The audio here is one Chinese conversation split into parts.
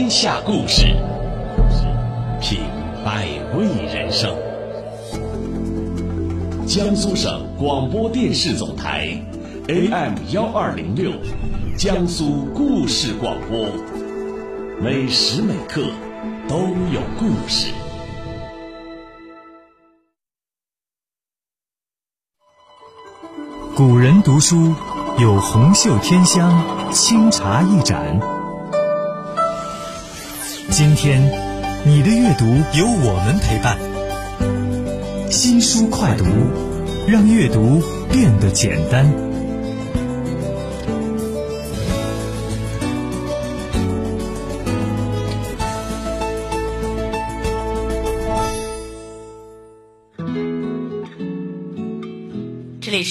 天下故事，品百味人生。江苏省广播电视总台，AM 幺二零六，江苏故事广播，每时每刻都有故事。古人读书有红袖添香，清茶一盏。今天，你的阅读有我们陪伴。新书快读，让阅读变得简单。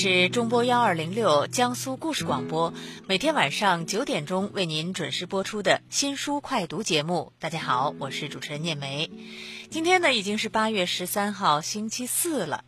是中波幺二零六江苏故事广播，每天晚上九点钟为您准时播出的新书快读节目。大家好，我是主持人念梅。今天呢已经是八月十三号星期四了，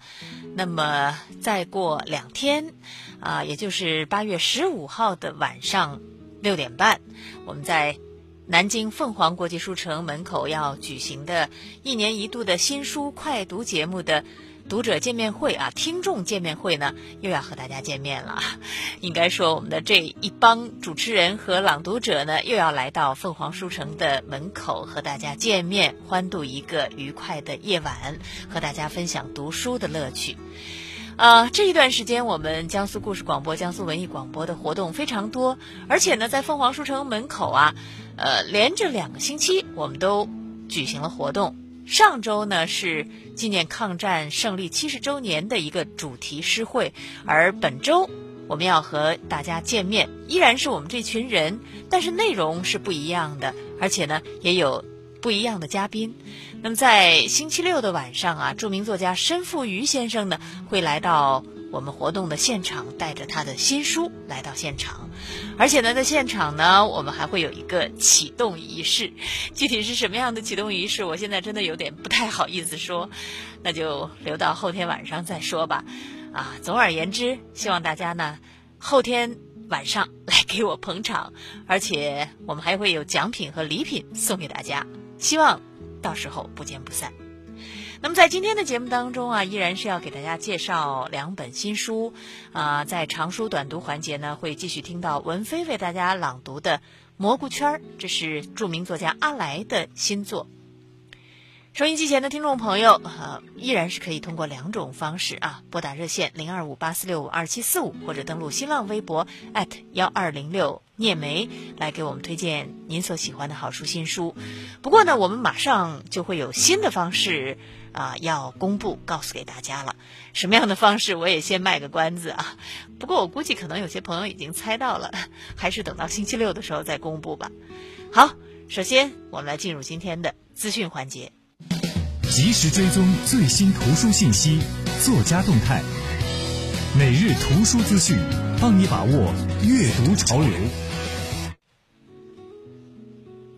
那么再过两天，啊，也就是八月十五号的晚上六点半，我们在南京凤凰国际书城门口要举行的一年一度的新书快读节目的。读者见面会啊，听众见面会呢，又要和大家见面了。应该说，我们的这一帮主持人和朗读者呢，又要来到凤凰书城的门口和大家见面，欢度一个愉快的夜晚，和大家分享读书的乐趣。啊，这一段时间，我们江苏故事广播、江苏文艺广播的活动非常多，而且呢，在凤凰书城门口啊，呃，连着两个星期，我们都举行了活动。上周呢是纪念抗战胜利七十周年的一个主题诗会，而本周我们要和大家见面，依然是我们这群人，但是内容是不一样的，而且呢也有不一样的嘉宾。那么在星期六的晚上啊，著名作家申赋瑜先生呢会来到。我们活动的现场带着他的新书来到现场，而且呢，在现场呢，我们还会有一个启动仪式。具体是什么样的启动仪式，我现在真的有点不太好意思说，那就留到后天晚上再说吧。啊，总而言之，希望大家呢后天晚上来给我捧场，而且我们还会有奖品和礼品送给大家，希望到时候不见不散。那么在今天的节目当中啊，依然是要给大家介绍两本新书，啊，在长书短读环节呢，会继续听到文飞为大家朗读的《蘑菇圈》，这是著名作家阿来的新作。收音机前的听众朋友，呃，依然是可以通过两种方式啊，拨打热线零二五八四六五二七四五，或者登录新浪微博幺二零六聂梅来给我们推荐您所喜欢的好书新书。不过呢，我们马上就会有新的方式啊，要公布告诉给大家了。什么样的方式，我也先卖个关子啊。不过我估计可能有些朋友已经猜到了，还是等到星期六的时候再公布吧。好，首先我们来进入今天的资讯环节。及时追踪最新图书信息、作家动态，每日图书资讯，帮你把握阅读潮流。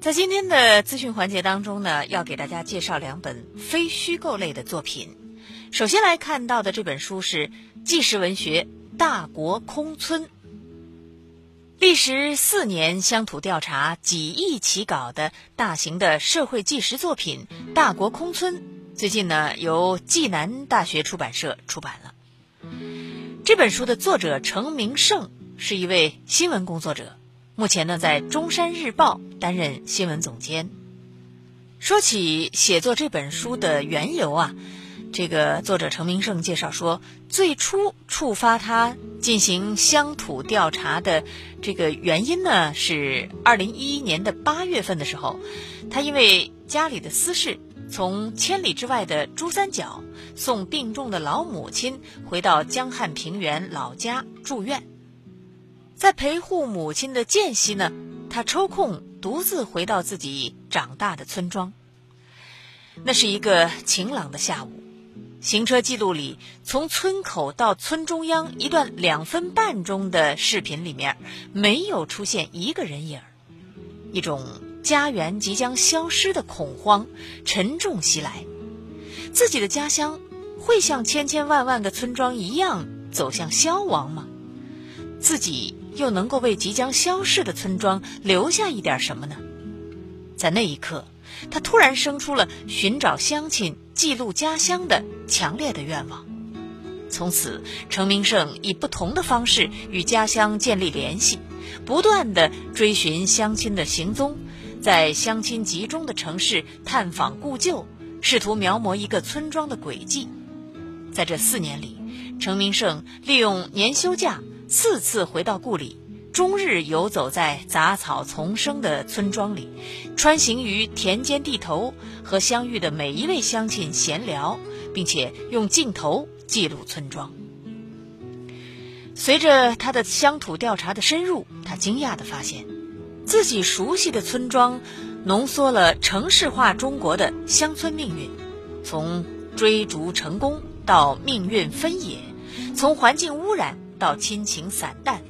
在今天的资讯环节当中呢，要给大家介绍两本非虚构类的作品。首先来看到的这本书是纪实文学《大国空村》。历时四年乡土调查几亿起稿的大型的社会纪实作品《大国空村》，最近呢由暨南大学出版社出版了。这本书的作者程明胜是一位新闻工作者，目前呢在中山日报担任新闻总监。说起写作这本书的缘由啊。这个作者程明胜介绍说，最初触发他进行乡土调查的这个原因呢，是二零一一年的八月份的时候，他因为家里的私事，从千里之外的珠三角送病重的老母亲回到江汉平原老家住院，在陪护母亲的间隙呢，他抽空独自回到自己长大的村庄。那是一个晴朗的下午。行车记录里，从村口到村中央一段两分半钟的视频里面，没有出现一个人影。一种家园即将消失的恐慌沉重袭来。自己的家乡会像千千万万个村庄一样走向消亡吗？自己又能够为即将消逝的村庄留下一点什么呢？在那一刻，他突然生出了寻找乡亲、记录家乡的强烈的愿望。从此，程明胜以不同的方式与家乡建立联系，不断地追寻乡亲的行踪，在乡亲集中的城市探访故旧，试图描摹一个村庄的轨迹。在这四年里，程明胜利用年休假，四次回到故里，终日游走在杂草丛生的村庄里，穿行于田间地头，和相遇的每一位乡亲闲聊，并且用镜头。记录村庄。随着他的乡土调查的深入，他惊讶地发现，自己熟悉的村庄，浓缩了城市化中国的乡村命运，从追逐成功到命运分野，从环境污染到亲情散淡，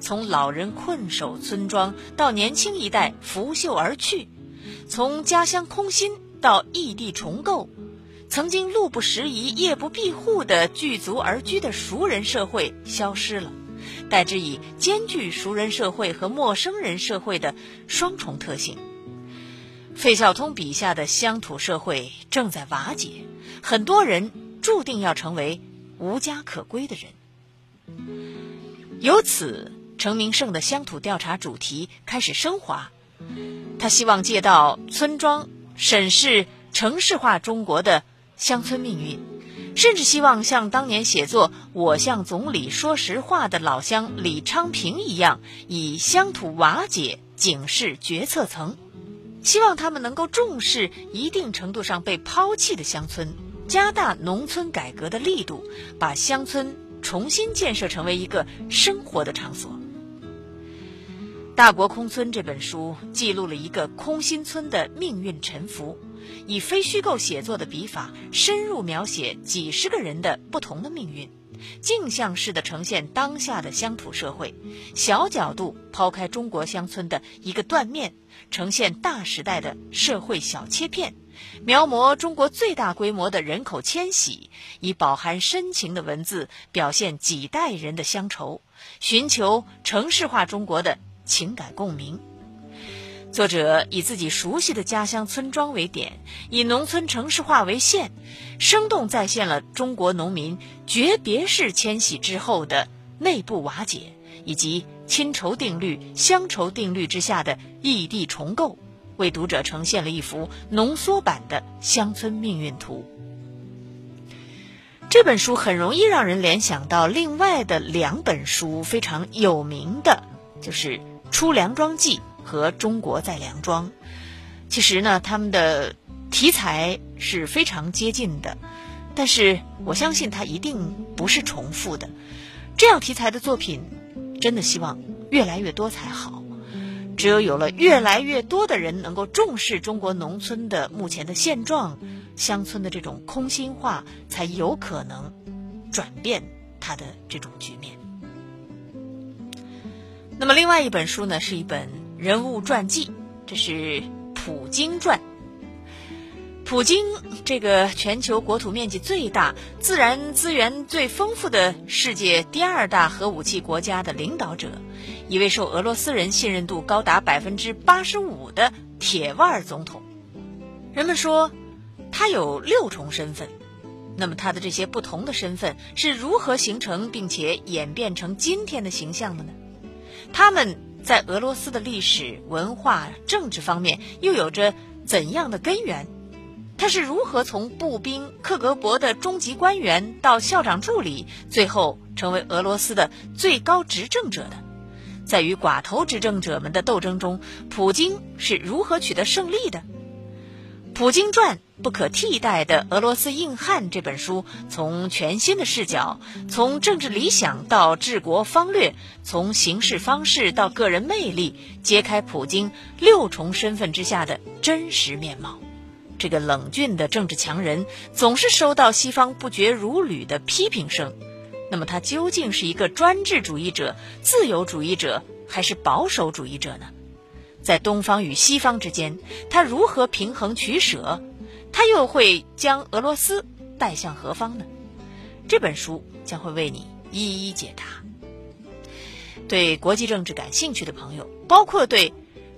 从老人困守村庄到年轻一代拂袖而去，从家乡空心到异地重构。曾经路不拾遗、夜不闭户的聚族而居的熟人社会消失了，代之以兼具熟人社会和陌生人社会的双重特性。费孝通笔下的乡土社会正在瓦解，很多人注定要成为无家可归的人。由此，程明胜的乡土调查主题开始升华，他希望借到村庄审视城市化中国的。乡村命运，甚至希望像当年写作《我向总理说实话》的老乡李昌平一样，以乡土瓦解警示决策层，希望他们能够重视一定程度上被抛弃的乡村，加大农村改革的力度，把乡村重新建设成为一个生活的场所。《大国空村》这本书记录了一个空心村的命运沉浮。以非虚构写作的笔法，深入描写几十个人的不同的命运，镜像式的呈现当下的乡土社会，小角度抛开中国乡村的一个断面，呈现大时代的社会小切片，描摹中国最大规模的人口迁徙，以饱含深情的文字表现几代人的乡愁，寻求城市化中国的情感共鸣。作者以自己熟悉的家乡村庄为点，以农村城市化为线，生动再现了中国农民诀别式迁徙之后的内部瓦解，以及亲仇定律、乡愁定律之下的异地重构，为读者呈现了一幅浓缩版的乡村命运图。这本书很容易让人联想到另外的两本书，非常有名的，就是《出粮庄记》。和中国在梁庄，其实呢，他们的题材是非常接近的，但是我相信它一定不是重复的。这样题材的作品，真的希望越来越多才好。只有有了越来越多的人能够重视中国农村的目前的现状，乡村的这种空心化，才有可能转变它的这种局面。那么，另外一本书呢，是一本。人物传记，这是《普京传》。普京这个全球国土面积最大、自然资源最丰富的世界第二大核武器国家的领导者，一位受俄罗斯人信任度高达百分之八十五的铁腕总统。人们说他有六重身份，那么他的这些不同的身份是如何形成并且演变成今天的形象的呢？他们。在俄罗斯的历史文化、政治方面又有着怎样的根源？他是如何从步兵克格勃的中级官员到校长助理，最后成为俄罗斯的最高执政者的？在与寡头执政者们的斗争中，普京是如何取得胜利的？《普京传：不可替代的俄罗斯硬汉》这本书，从全新的视角，从政治理想到治国方略，从行事方式到个人魅力，揭开普京六重身份之下的真实面貌。这个冷峻的政治强人，总是收到西方不绝如缕的批评声。那么，他究竟是一个专制主义者、自由主义者，还是保守主义者呢？在东方与西方之间，他如何平衡取舍？他又会将俄罗斯带向何方呢？这本书将会为你一一解答。对国际政治感兴趣的朋友，包括对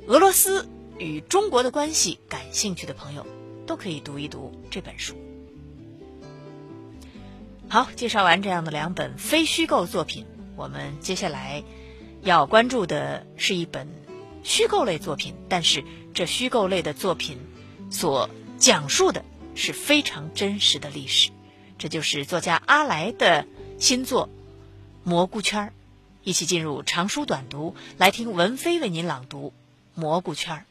俄罗斯与中国的关系感兴趣的朋友，都可以读一读这本书。好，介绍完这样的两本非虚构作品，我们接下来要关注的是一本虚构类作品，但是这虚构类的作品所讲述的是非常真实的历史，这就是作家阿来的新作《蘑菇圈儿》。一起进入长书短读，来听文飞为您朗读《蘑菇圈儿》。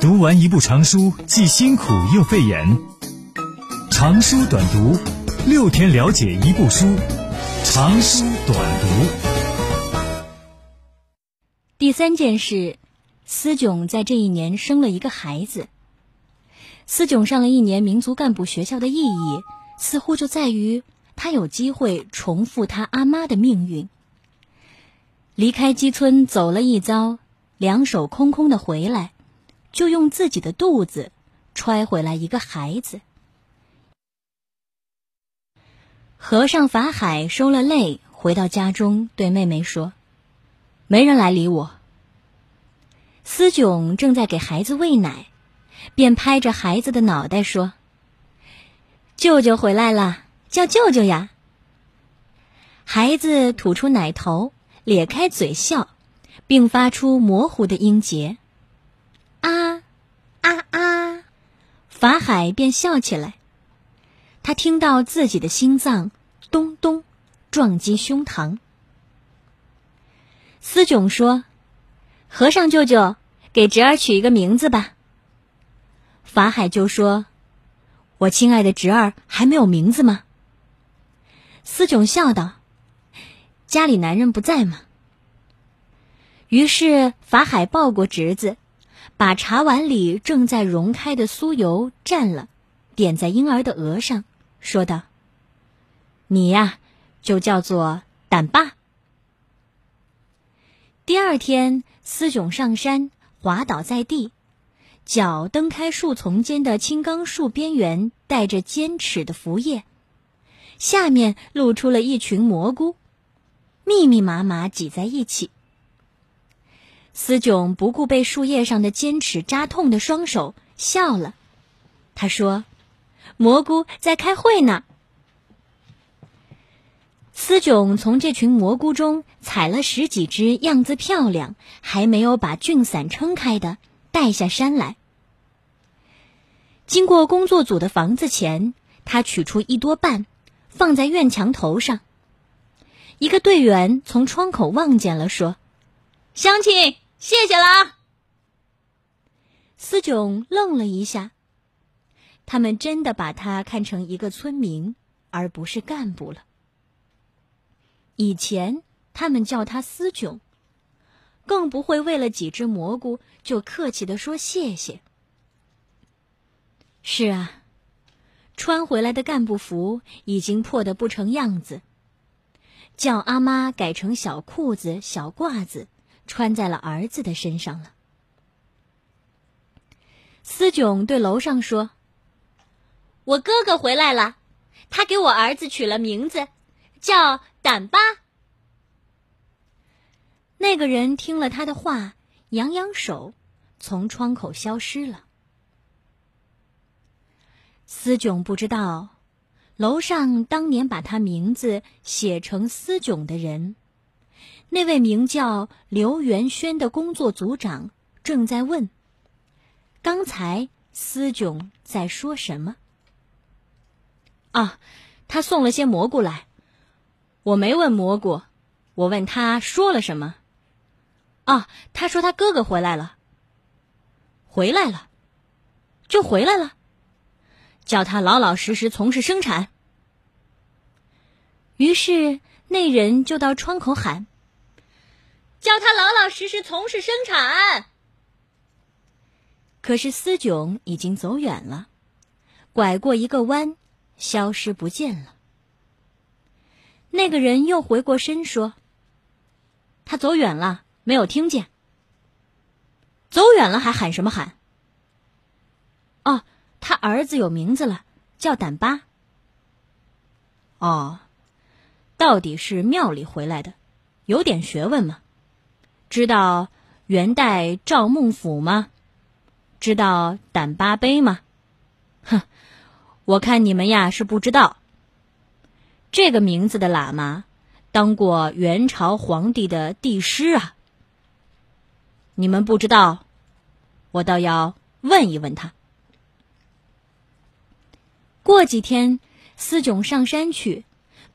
读完一部长书，既辛苦又费眼。长书短读。六天了解一部书，长书短读。第三件事，思炯在这一年生了一个孩子。思炯上了一年民族干部学校的意义，似乎就在于他有机会重复他阿妈的命运，离开基村走了一遭，两手空空的回来，就用自己的肚子揣回来一个孩子。和尚法海收了泪，回到家中，对妹妹说：“没人来理我。”思炯正在给孩子喂奶，便拍着孩子的脑袋说：“舅舅回来了，叫舅舅呀！”孩子吐出奶头，咧开嘴笑，并发出模糊的音节：“啊，啊啊！”法海便笑起来。他听到自己的心脏咚咚撞击胸膛。思炯说：“和尚舅舅，给侄儿取一个名字吧。”法海就说：“我亲爱的侄儿还没有名字吗？”思炯笑道：“家里男人不在吗？”于是法海抱过侄子，把茶碗里正在溶开的酥油蘸了，点在婴儿的额上。说道：“你呀，就叫做胆爸。”第二天，思炯上山，滑倒在地，脚蹬开树丛间的青冈树边缘带着尖齿的腐叶，下面露出了一群蘑菇，密密麻麻挤在一起。思炯不顾被树叶上的尖齿扎痛的双手，笑了。他说。蘑菇在开会呢。思炯从这群蘑菇中采了十几只样子漂亮、还没有把菌伞撑开的，带下山来。经过工作组的房子前，他取出一多半，放在院墙头上。一个队员从窗口望见了，说：“乡亲，谢谢了。”思炯愣了一下。他们真的把他看成一个村民，而不是干部了。以前他们叫他思炯，更不会为了几只蘑菇就客气的说谢谢。是啊，穿回来的干部服已经破得不成样子，叫阿妈改成小裤子、小褂子，穿在了儿子的身上了。思炯对楼上说。我哥哥回来了，他给我儿子取了名字，叫胆吧。那个人听了他的话，扬扬手，从窗口消失了。思炯不知道，楼上当年把他名字写成思炯的人，那位名叫刘元轩的工作组长正在问：刚才思炯在说什么？啊，他送了些蘑菇来，我没问蘑菇，我问他说了什么。啊，他说他哥哥回来了，回来了，就回来了，叫他老老实实从事生产。于是那人就到窗口喊：“叫他老老实实从事生产。”可是思炯已经走远了，拐过一个弯。消失不见了。那个人又回过身说：“他走远了，没有听见。走远了还喊什么喊？哦，他儿子有名字了，叫胆巴。哦，到底是庙里回来的，有点学问嘛，知道元代赵孟俯吗？知道胆巴碑吗？哼，我看你们呀是不知道。这个名字的喇嘛，当过元朝皇帝的帝师啊。你们不知道，我倒要问一问他。过几天，思炯上山去，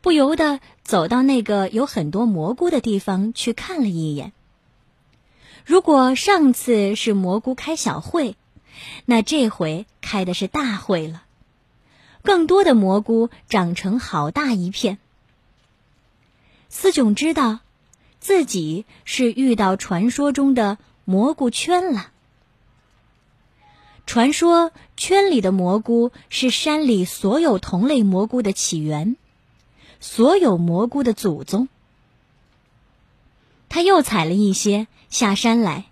不由得走到那个有很多蘑菇的地方去看了一眼。如果上次是蘑菇开小会，那这回开的是大会了。更多的蘑菇长成好大一片。思炯知道，自己是遇到传说中的蘑菇圈了。传说圈里的蘑菇是山里所有同类蘑菇的起源，所有蘑菇的祖宗。他又采了一些。下山来，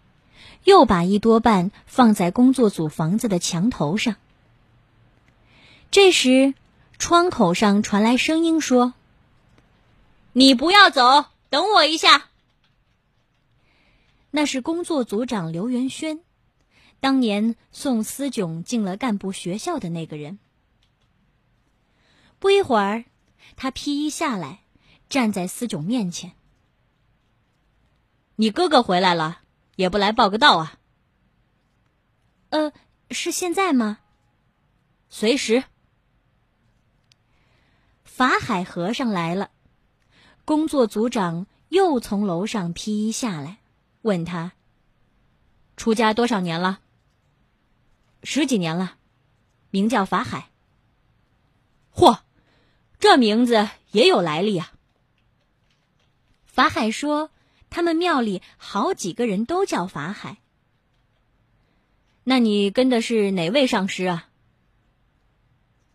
又把一多半放在工作组房子的墙头上。这时，窗口上传来声音说：“你不要走，等我一下。”那是工作组长刘元轩，当年送思炯进了干部学校的那个人。不一会儿，他披衣下来，站在思炯面前。你哥哥回来了，也不来报个到啊？呃，是现在吗？随时。法海和尚来了，工作组长又从楼上披衣下来，问他：“出家多少年了？”“十几年了，名叫法海。”“嚯，这名字也有来历啊！”法海说。他们庙里好几个人都叫法海。那你跟的是哪位上师啊？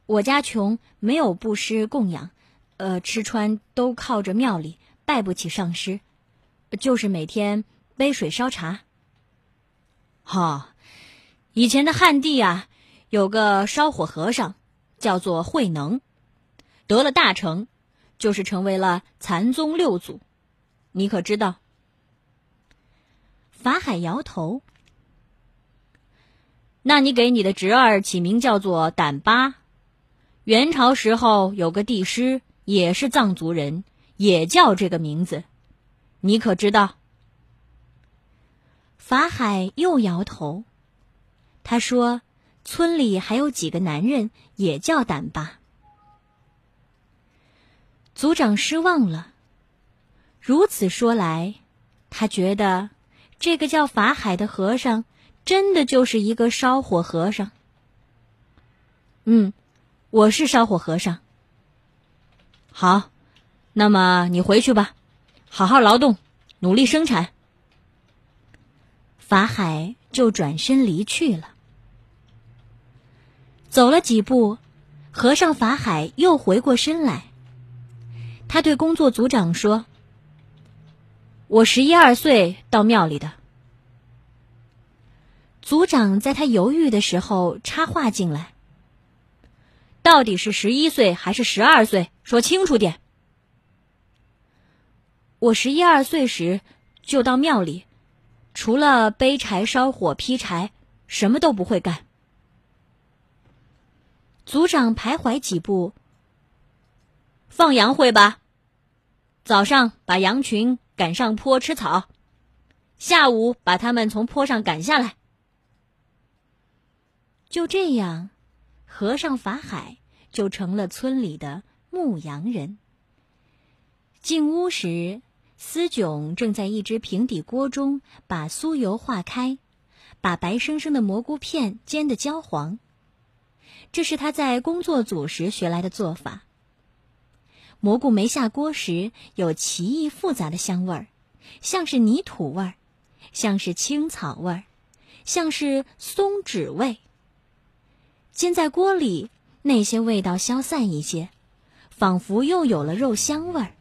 我家穷，没有布施供养，呃，吃穿都靠着庙里，拜不起上师，就是每天背水烧茶。哈，以前的汉地啊，有个烧火和尚，叫做慧能，得了大成，就是成为了禅宗六祖，你可知道？法海摇头。那你给你的侄儿起名叫做胆巴。元朝时候有个帝师，也是藏族人，也叫这个名字，你可知道？法海又摇头。他说：“村里还有几个男人也叫胆巴。”族长失望了。如此说来，他觉得。这个叫法海的和尚，真的就是一个烧火和尚。嗯，我是烧火和尚。好，那么你回去吧，好好劳动，努力生产。法海就转身离去了。走了几步，和尚法海又回过身来，他对工作组长说。我十一二岁到庙里的，组长在他犹豫的时候插话进来：“到底是十一岁还是十二岁？说清楚点。”我十一二岁时就到庙里，除了背柴、烧火、劈柴，什么都不会干。组长徘徊几步：“放羊会吧？早上把羊群。”赶上坡吃草，下午把他们从坡上赶下来。就这样，和尚法海就成了村里的牧羊人。进屋时，思炯正在一只平底锅中把酥油化开，把白生生的蘑菇片煎得焦黄。这是他在工作组时学来的做法。蘑菇没下锅时，有奇异复杂的香味儿，像是泥土味儿，像是青草味儿，像是松脂味。煎在锅里，那些味道消散一些，仿佛又有了肉香味儿。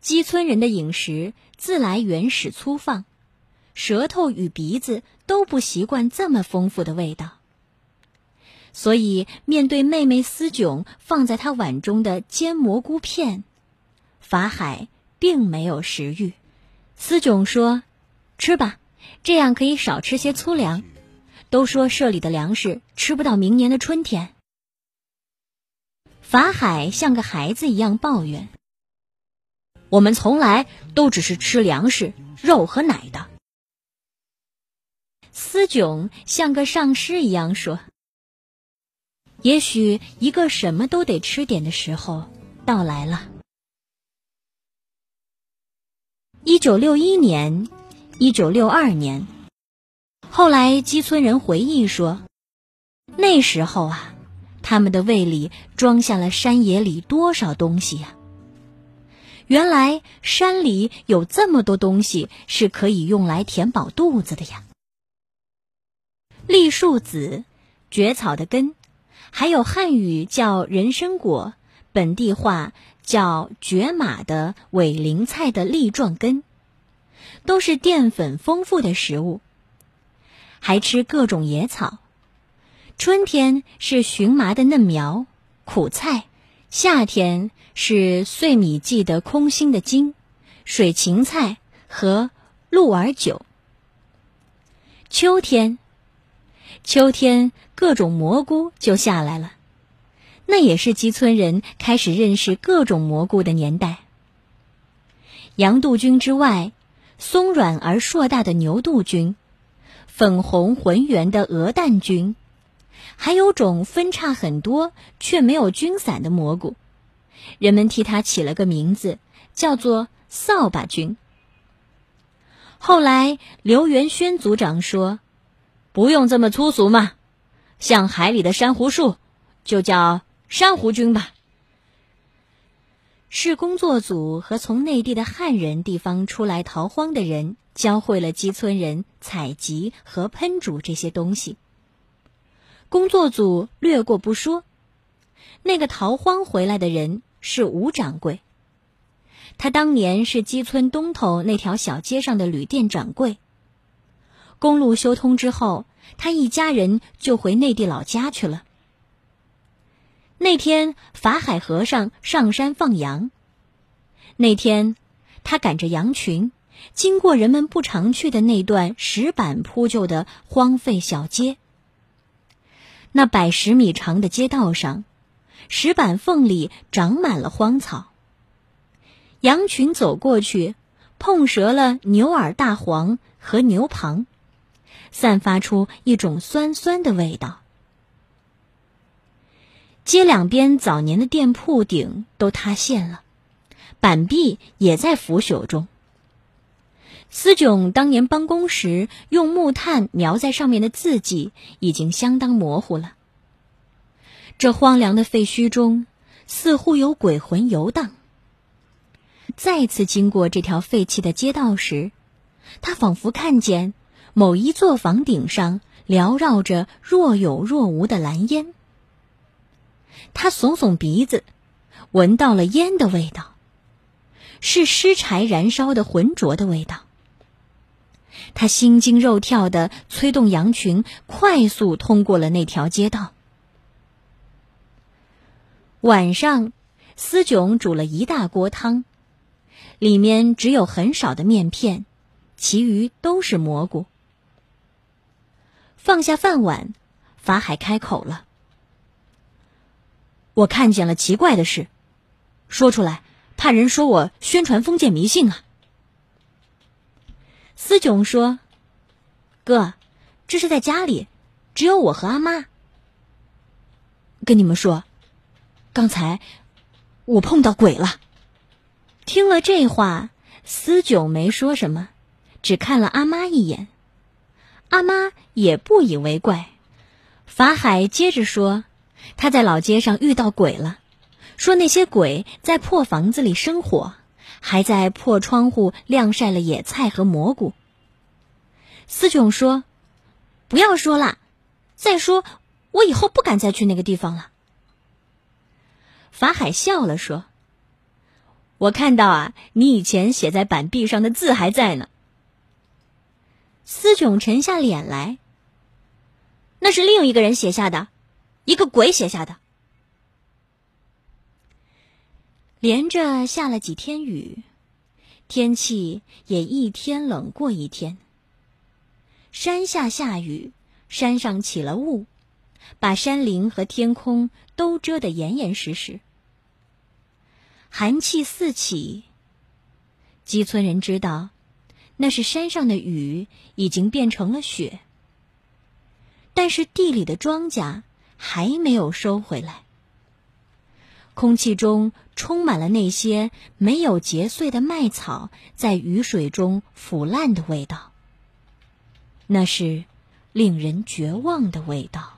基村人的饮食自来原始粗放，舌头与鼻子都不习惯这么丰富的味道。所以，面对妹妹思炯放在他碗中的煎蘑菇片，法海并没有食欲。思炯说：“吃吧，这样可以少吃些粗粮。都说社里的粮食吃不到明年的春天。”法海像个孩子一样抱怨：“我们从来都只是吃粮食、肉和奶的。”思炯像个上师一样说：“也许一个什么都得吃点的时候到来了。”一九六一年，一九六二年，后来基村人回忆说，那时候啊，他们的胃里装下了山野里多少东西呀！原来山里有这么多东西是可以用来填饱肚子的呀。栗树籽、蕨草的根，还有汉语叫人参果，本地话。叫蕨马的尾鳞菜的粒状根，都是淀粉丰富的食物。还吃各种野草。春天是荨麻的嫩苗、苦菜；夏天是碎米季的空心的茎、水芹菜和鹿儿酒。秋天，秋天各种蘑菇就下来了。那也是基村人开始认识各种蘑菇的年代。洋杜鹃之外，松软而硕大的牛杜鹃，粉红浑圆的鹅蛋菌，还有种分叉很多却没有菌伞的蘑菇，人们替它起了个名字，叫做扫把菌。后来刘元轩组长说：“不用这么粗俗嘛，像海里的珊瑚树，就叫。”珊瑚菌吧，是工作组和从内地的汉人地方出来逃荒的人教会了基村人采集和烹煮这些东西。工作组略过不说，那个逃荒回来的人是吴掌柜，他当年是基村东头那条小街上的旅店掌柜。公路修通之后，他一家人就回内地老家去了。那天法海和尚上山放羊。那天，他赶着羊群，经过人们不常去的那段石板铺就的荒废小街。那百十米长的街道上，石板缝里长满了荒草。羊群走过去，碰折了牛耳大黄和牛蒡，散发出一种酸酸的味道。街两边早年的店铺顶都塌陷了，板壁也在腐朽中。司炯当年帮工时用木炭描在上面的字迹已经相当模糊了。这荒凉的废墟中，似乎有鬼魂游荡。再次经过这条废弃的街道时，他仿佛看见某一座房顶上缭绕着若有若无的蓝烟。他耸耸鼻子，闻到了烟的味道，是尸柴燃烧的浑浊的味道。他心惊肉跳的催动羊群，快速通过了那条街道。晚上，思炯煮了一大锅汤，里面只有很少的面片，其余都是蘑菇。放下饭碗，法海开口了。我看见了奇怪的事，说出来怕人说我宣传封建迷信啊。思炯说：“哥，这是在家里，只有我和阿妈。跟你们说，刚才我碰到鬼了。”听了这话，思炯没说什么，只看了阿妈一眼。阿妈也不以为怪。法海接着说。他在老街上遇到鬼了，说那些鬼在破房子里生火，还在破窗户晾晒了野菜和蘑菇。思炯说：“不要说了，再说我以后不敢再去那个地方了。”法海笑了说：“我看到啊，你以前写在板壁上的字还在呢。”思炯沉下脸来：“那是另一个人写下的。”一个鬼写下的。连着下了几天雨，天气也一天冷过一天。山下下雨，山上起了雾，把山林和天空都遮得严严实实。寒气四起，基村人知道，那是山上的雨已经变成了雪。但是地里的庄稼还没有收回来，空气中充满了那些没有结穗的麦草在雨水中腐烂的味道。那是令人绝望的味道。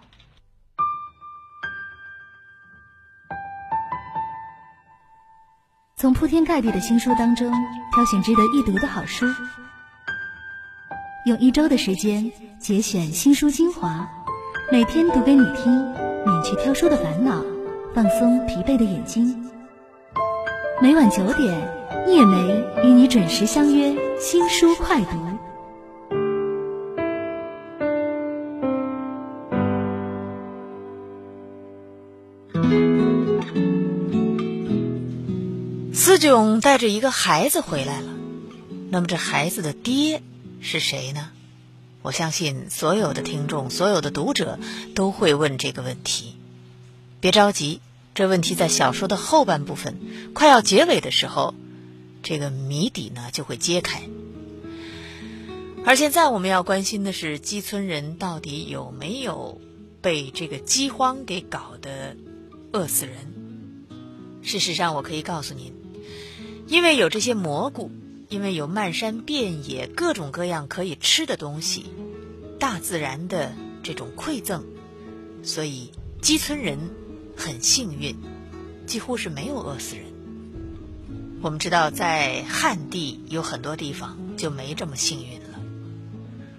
从铺天盖地的新书当中挑选值得一读的好书。用一周的时间节选新书精华，每天读给你听，免去挑书的烦恼，放松疲惫的眼睛。每晚九点，叶梅与你准时相约新书快读。思炯带着一个孩子回来了，那么这孩子的爹？是谁呢？我相信所有的听众、所有的读者都会问这个问题。别着急，这问题在小说的后半部分快要结尾的时候，这个谜底呢就会揭开。而现在我们要关心的是，基村人到底有没有被这个饥荒给搞得饿死人？事实上，我可以告诉您，因为有这些蘑菇。因为有漫山遍野各种各样可以吃的东西，大自然的这种馈赠，所以基村人很幸运，几乎是没有饿死人。我们知道，在汉地有很多地方就没这么幸运了。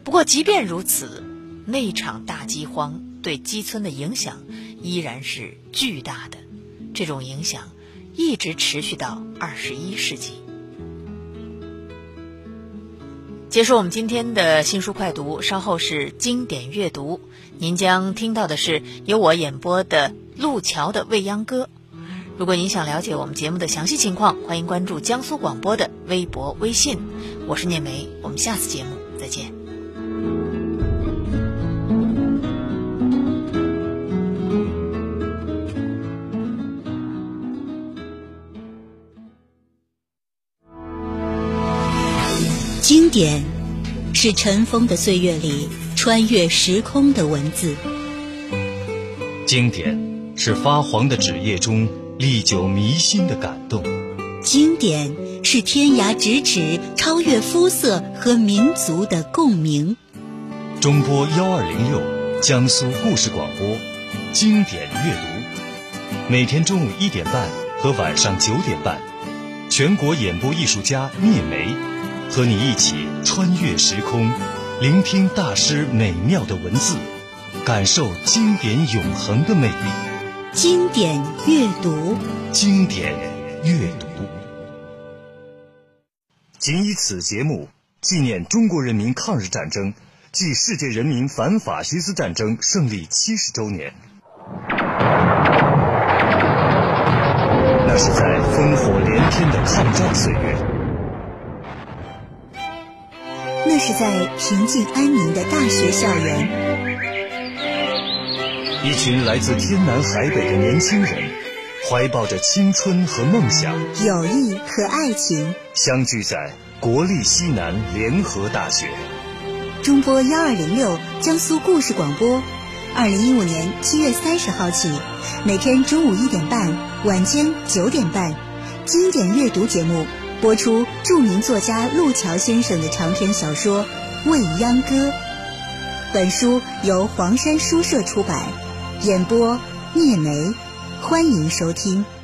不过，即便如此，那场大饥荒对鸡村的影响依然是巨大的，这种影响一直持续到二十一世纪。结束我们今天的新书快读，稍后是经典阅读。您将听到的是由我演播的《路桥的未央歌》。如果您想了解我们节目的详细情况，欢迎关注江苏广播的微博、微信。我是聂梅，我们下次节目再见。典是尘封的岁月里穿越时空的文字，经典是发黄的纸页中历久弥新的感动，经典是天涯咫尺超越肤色和民族的共鸣。中波幺二零六，江苏故事广播，经典阅读，每天中午一点半和晚上九点半，全国演播艺术家聂梅。和你一起穿越时空，聆听大师美妙的文字，感受经典永恒的魅力。经典阅读，经典阅读。仅以此节目纪念中国人民抗日战争暨世界人民反法西斯战争胜利七十周年。那是在烽火连天的抗战岁月。那是在平静安宁的大学校园，一群来自天南海北的年轻人，怀抱着青春和梦想、友谊和爱情，相聚在国立西南联合大学。中波幺二零六江苏故事广播，二零一五年七月三十号起，每天中午一点半、晚间九点半，经典阅读节目。播出著名作家路桥先生的长篇小说《未央歌》，本书由黄山书社出版，演播聂梅，欢迎收听。听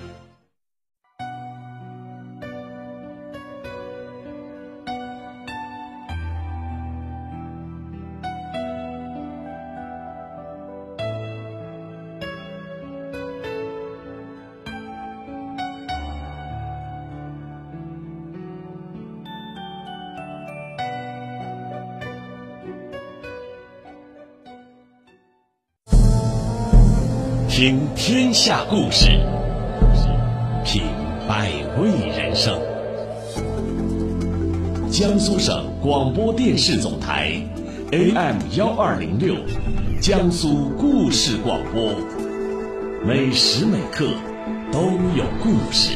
天下故事，品百味人生。江苏省广播电视总台，AM 幺二零六，江苏故事广播，每时每刻都有故事。